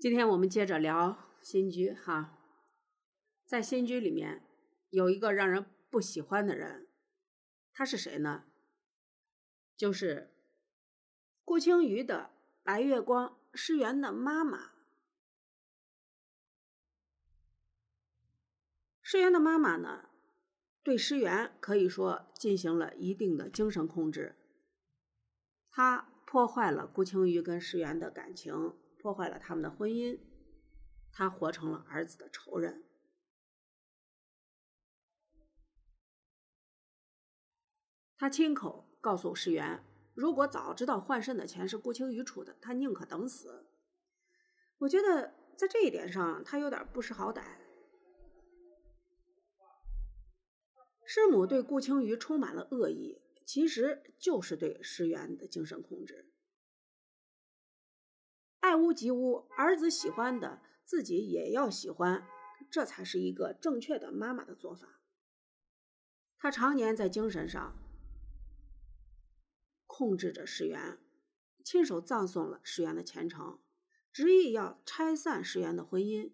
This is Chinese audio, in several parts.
今天我们接着聊新居哈，在新居里面有一个让人不喜欢的人，他是谁呢？就是顾青瑜的白月光诗媛的妈妈。诗媛的妈妈呢，对诗媛可以说进行了一定的精神控制，她破坏了顾青瑜跟诗媛的感情。破坏了他们的婚姻，他活成了儿子的仇人。他亲口告诉石原，如果早知道换肾的钱是顾青雨出的，他宁可等死。我觉得在这一点上，他有点不识好歹。师母对顾青鱼充满了恶意，其实就是对石原的精神控制。爱屋及乌，儿子喜欢的自己也要喜欢，这才是一个正确的妈妈的做法。他常年在精神上控制着石原，亲手葬送了石原的前程，执意要拆散石原的婚姻。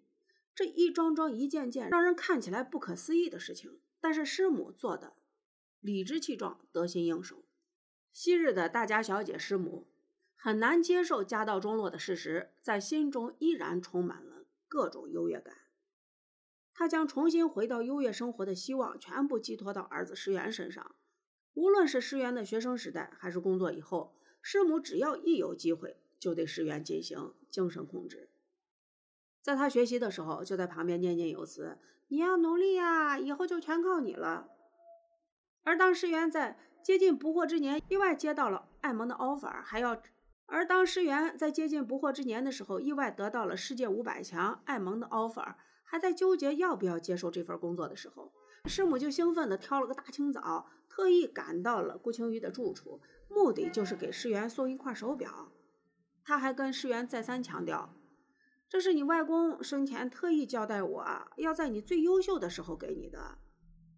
这一桩桩、一件件让人看起来不可思议的事情，但是师母做的理直气壮、得心应手。昔日的大家小姐师母。很难接受家道中落的事实，在心中依然充满了各种优越感。他将重新回到优越生活的希望全部寄托到儿子石原身上。无论是石原的学生时代，还是工作以后，师母只要一有机会，就对石原进行精神控制。在他学习的时候，就在旁边念念有词：“你要努力呀，以后就全靠你了。”而当石原在接近不惑之年，意外接到了艾蒙的 offer，还要。而当石原在接近不惑之年的时候，意外得到了世界五百强艾蒙的 offer，还在纠结要不要接受这份工作的时候，师母就兴奋地挑了个大清早，特意赶到了顾青瑜的住处，目的就是给石原送一块手表。他还跟石原再三强调，这是你外公生前特意交代我要在你最优秀的时候给你的，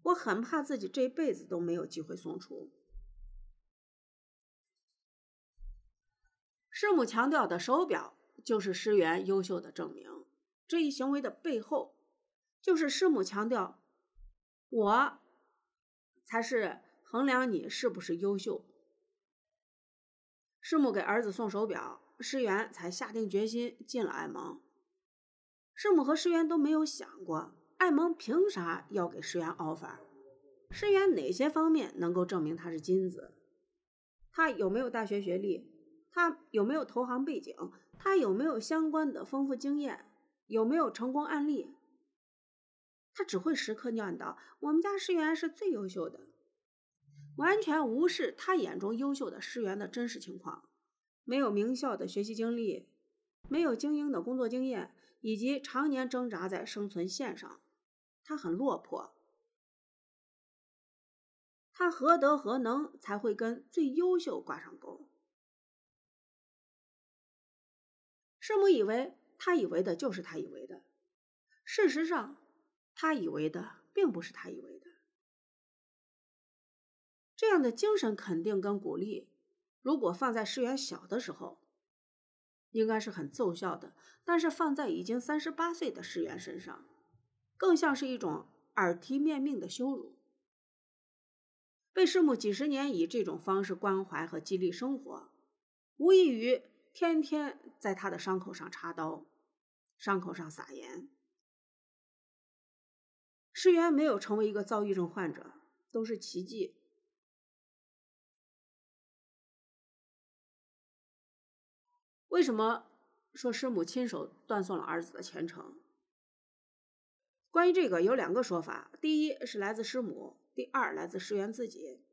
我很怕自己这辈子都没有机会送出。师母强调的手表就是师源优秀的证明。这一行为的背后，就是师母强调，我才是衡量你是不是优秀。师母给儿子送手表，师源才下定决心进了爱蒙。师母和师源都没有想过，爱蒙凭啥要给师源 offer？师源哪些方面能够证明他是金子？他有没有大学学历？他有没有投行背景？他有没有相关的丰富经验？有没有成功案例？他只会时刻念叨：“我们家师员是最优秀的。”完全无视他眼中优秀的师员的真实情况：没有名校的学习经历，没有精英的工作经验，以及常年挣扎在生存线上。他很落魄。他何德何能才会跟最优秀挂上钩？师母以为他以为的就是他以为的，事实上，他以为的并不是他以为的。这样的精神肯定跟鼓励，如果放在世元小的时候，应该是很奏效的；但是放在已经三十八岁的世元身上，更像是一种耳提面命的羞辱。被师母几十年以这种方式关怀和激励生活，无异于。天天在他的伤口上插刀，伤口上撒盐。石原没有成为一个躁郁症患者，都是奇迹。为什么说师母亲手断送了儿子的前程？关于这个有两个说法：第一是来自师母，第二来自石原自己。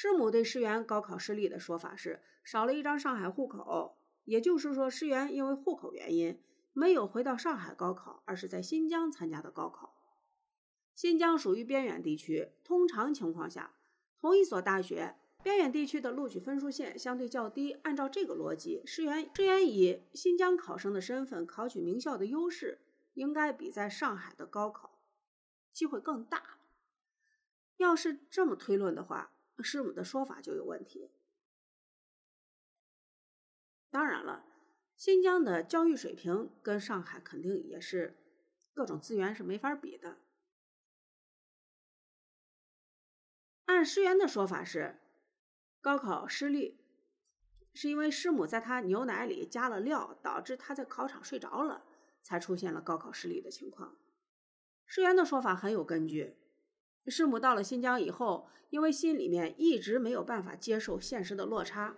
师母对石原高考失利的说法是少了一张上海户口。也就是说，石原因为户口原因没有回到上海高考，而是在新疆参加的高考。新疆属于边远地区，通常情况下，同一所大学边远地区的录取分数线相对较低。按照这个逻辑，石原石原以新疆考生的身份考取名校的优势，应该比在上海的高考机会更大。要是这么推论的话，师母的说法就有问题。当然了，新疆的教育水平跟上海肯定也是各种资源是没法比的。按师源的说法是，高考失利是因为师母在他牛奶里加了料，导致他在考场睡着了，才出现了高考失利的情况。师源的说法很有根据。师母到了新疆以后，因为心里面一直没有办法接受现实的落差，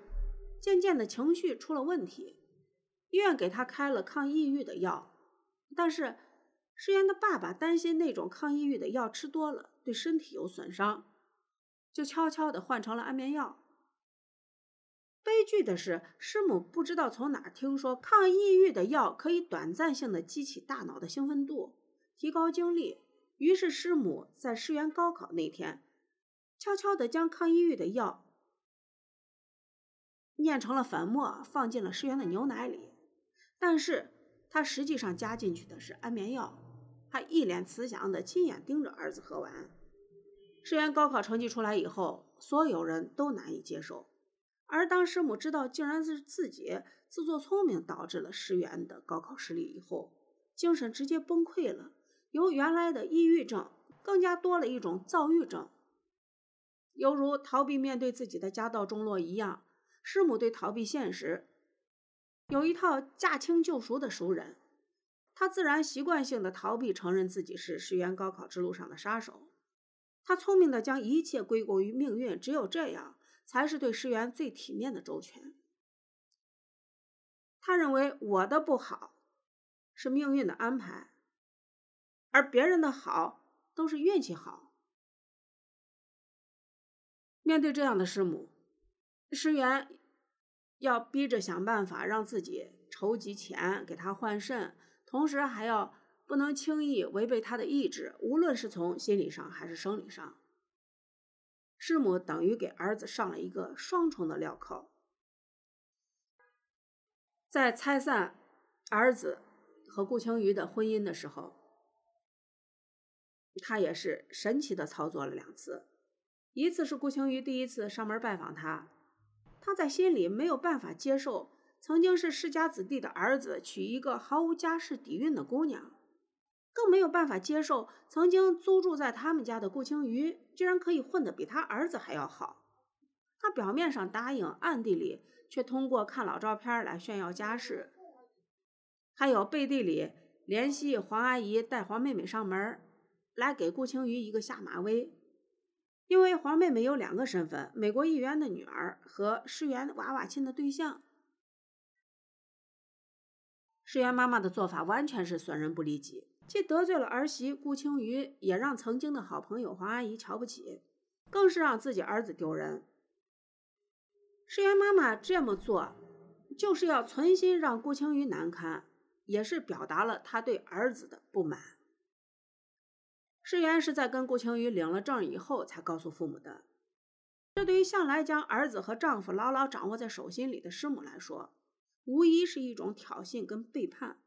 渐渐的情绪出了问题，医院给他开了抗抑郁的药，但是师源的爸爸担心那种抗抑郁的药吃多了对身体有损伤。就悄悄地换成了安眠药。悲剧的是，师母不知道从哪儿听说抗抑郁的药可以短暂性的激起大脑的兴奋度，提高精力。于是，师母在师源高考那天，悄悄地将抗抑郁的药碾成了粉末，放进了师源的牛奶里。但是，他实际上加进去的是安眠药。他一脸慈祥地亲眼盯着儿子喝完。师源高考成绩出来以后，所有人都难以接受。而当师母知道竟然是自己自作聪明导致了师源的高考失利以后，精神直接崩溃了。由原来的抑郁症，更加多了一种躁郁症，犹如逃避面对自己的家道中落一样。师母对逃避现实有一套驾轻就熟的熟人，他自然习惯性的逃避承认自己是师源高考之路上的杀手。他聪明的将一切归功于命运，只有这样才是对石原最体面的周全。他认为我的不好是命运的安排，而别人的好都是运气好。面对这样的师母，石原要逼着想办法让自己筹集钱给他换肾，同时还要。不能轻易违背他的意志，无论是从心理上还是生理上。师母等于给儿子上了一个双重的镣铐。在拆散儿子和顾青瑜的婚姻的时候，他也是神奇的操作了两次。一次是顾青瑜第一次上门拜访他，他在心里没有办法接受曾经是世家子弟的儿子娶一个毫无家世底蕴的姑娘。更没有办法接受，曾经租住在他们家的顾青瑜居然可以混得比他儿子还要好。他表面上答应，暗地里却通过看老照片来炫耀家世，还有背地里联系黄阿姨带黄妹妹上门，来给顾青瑜一个下马威。因为黄妹妹有两个身份：美国议员的女儿和世源娃娃亲的对象。世源妈妈的做法完全是损人不利己。既得罪了儿媳顾青瑜，也让曾经的好朋友黄阿姨瞧不起，更是让自己儿子丢人。石原妈妈这么做，就是要存心让顾青瑜难堪，也是表达了她对儿子的不满。石原是在跟顾青瑜领了证以后才告诉父母的，这对于向来将儿子和丈夫牢牢掌握在手心里的师母来说，无疑是一种挑衅跟背叛，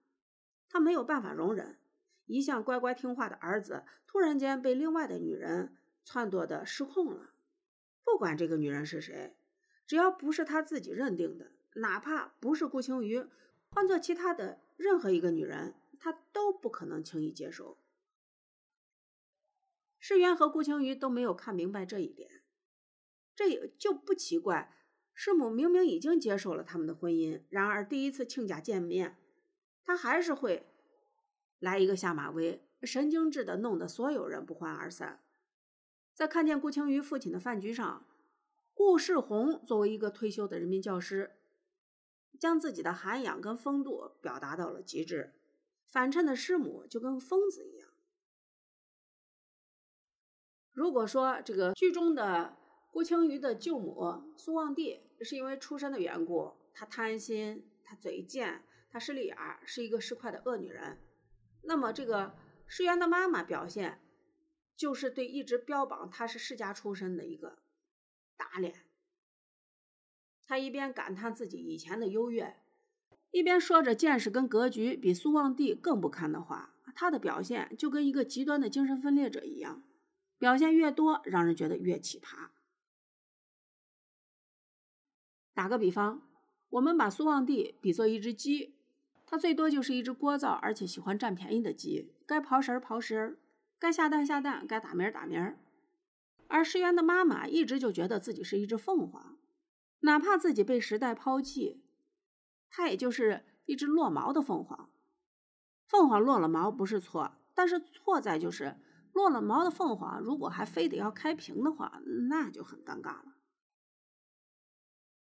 她没有办法容忍。一向乖乖听话的儿子，突然间被另外的女人撺掇的失控了。不管这个女人是谁，只要不是他自己认定的，哪怕不是顾青瑜，换做其他的任何一个女人，她都不可能轻易接受。世渊和顾青瑜都没有看明白这一点，这也就不奇怪。师母明明已经接受了他们的婚姻，然而第一次亲家见面，他还是会。来一个下马威，神经质的弄得所有人不欢而散。在看见顾青瑜父亲的饭局上，顾世宏作为一个退休的人民教师，将自己的涵养跟风度表达到了极致。反衬的师母就跟疯子一样。如果说这个剧中的郭青瑜的舅母苏望娣是因为出身的缘故，她贪心，她嘴贱，她势利眼儿，是一个市侩的恶女人。那么，这个世源的妈妈表现，就是对一直标榜她是世家出身的一个打脸。她一边感叹自己以前的优越，一边说着见识跟格局比苏望帝更不堪的话。她的表现就跟一个极端的精神分裂者一样，表现越多，让人觉得越奇葩。打个比方，我们把苏望帝比作一只鸡，他最多就是一只聒噪而且喜欢占便宜的鸡，该刨食儿刨食儿，该下蛋下蛋，该打鸣儿打鸣儿。而石原的妈妈一直就觉得自己是一只凤凰，哪怕自己被时代抛弃，她也就是一只落毛的凤凰。凤凰落了毛不是错，但是错在就是落了毛的凤凰，如果还非得要开屏的话，那就很尴尬了。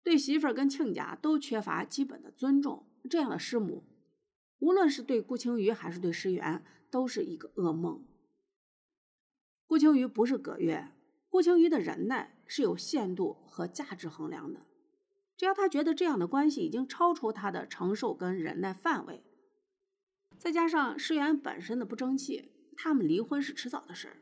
对媳妇儿跟亲家都缺乏基本的尊重，这样的师母，无论是对顾青瑜还是对石原，都是一个噩梦。顾青瑜不是葛月，顾青瑜的忍耐是有限度和价值衡量的。只要他觉得这样的关系已经超出他的承受跟忍耐范围，再加上石原本身的不争气，他们离婚是迟早的事儿。